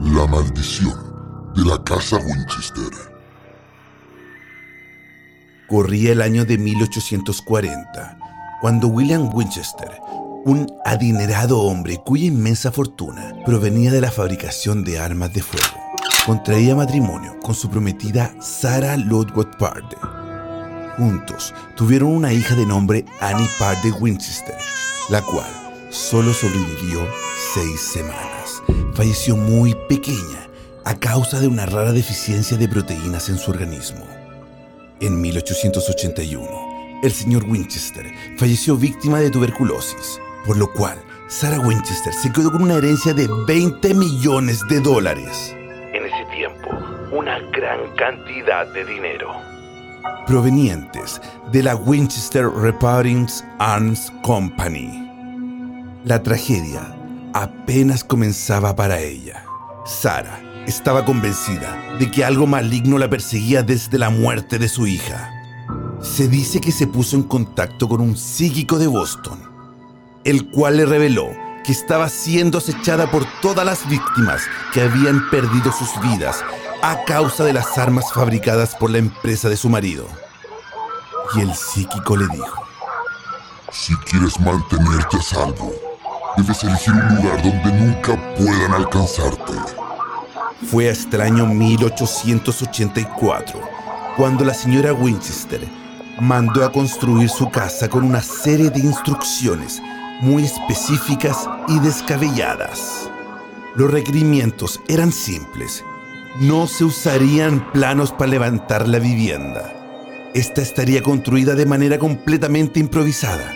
La maldición de la casa Winchester. Corría el año de 1840, cuando William Winchester, un adinerado hombre cuya inmensa fortuna provenía de la fabricación de armas de fuego, contraía matrimonio con su prometida Sarah Ludwig Parde. Juntos tuvieron una hija de nombre Annie Parde Winchester, la cual solo sobrevivió seis semanas. Falleció muy pequeña a causa de una rara deficiencia de proteínas en su organismo. En 1881, el señor Winchester falleció víctima de tuberculosis, por lo cual Sarah Winchester se quedó con una herencia de 20 millones de dólares. En ese tiempo, una gran cantidad de dinero. Provenientes de la Winchester Repairing Arms Company. La tragedia apenas comenzaba para ella. Sarah estaba convencida de que algo maligno la perseguía desde la muerte de su hija. Se dice que se puso en contacto con un psíquico de Boston, el cual le reveló que estaba siendo acechada por todas las víctimas que habían perdido sus vidas a causa de las armas fabricadas por la empresa de su marido. Y el psíquico le dijo, Si quieres mantenerte a salvo, debes elegir un lugar donde nunca puedan alcanzarte. Fue hasta el año 1884 cuando la señora Winchester mandó a construir su casa con una serie de instrucciones muy específicas y descabelladas. Los requerimientos eran simples. No se usarían planos para levantar la vivienda. Esta estaría construida de manera completamente improvisada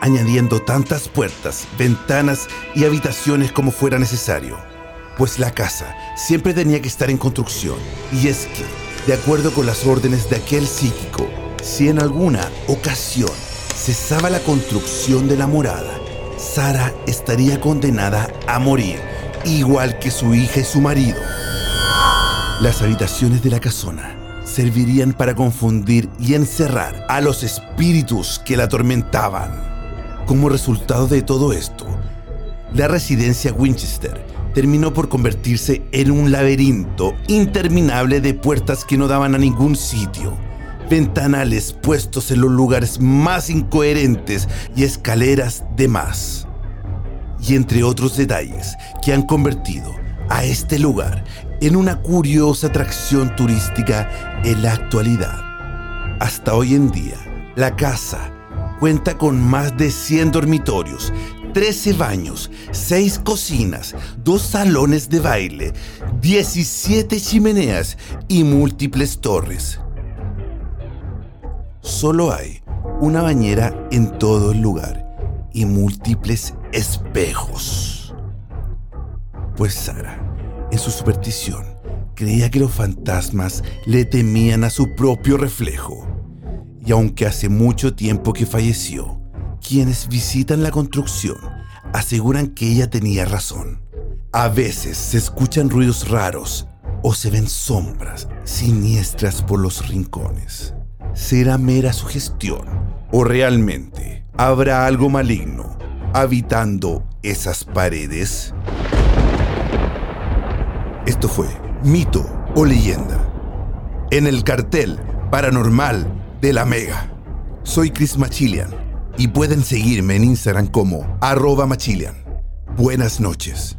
añadiendo tantas puertas, ventanas y habitaciones como fuera necesario, pues la casa siempre tenía que estar en construcción. Y es que, de acuerdo con las órdenes de aquel psíquico, si en alguna ocasión cesaba la construcción de la morada, Sara estaría condenada a morir, igual que su hija y su marido. Las habitaciones de la casona servirían para confundir y encerrar a los espíritus que la atormentaban. Como resultado de todo esto, la residencia Winchester terminó por convertirse en un laberinto interminable de puertas que no daban a ningún sitio, ventanales puestos en los lugares más incoherentes y escaleras de más. Y entre otros detalles que han convertido a este lugar en una curiosa atracción turística en la actualidad. Hasta hoy en día, la casa cuenta con más de 100 dormitorios, 13 baños, 6 cocinas, 2 salones de baile, 17 chimeneas y múltiples torres. Solo hay una bañera en todo el lugar y múltiples espejos. Pues Sara, en su superstición, creía que los fantasmas le temían a su propio reflejo y aunque hace mucho tiempo que falleció, quienes visitan la construcción aseguran que ella tenía razón. A veces se escuchan ruidos raros o se ven sombras siniestras por los rincones. ¿Será mera sugestión o realmente habrá algo maligno habitando esas paredes? Esto fue mito o leyenda. En el cartel paranormal de la Mega. Soy Chris Machilian y pueden seguirme en Instagram como arroba Machilian. Buenas noches.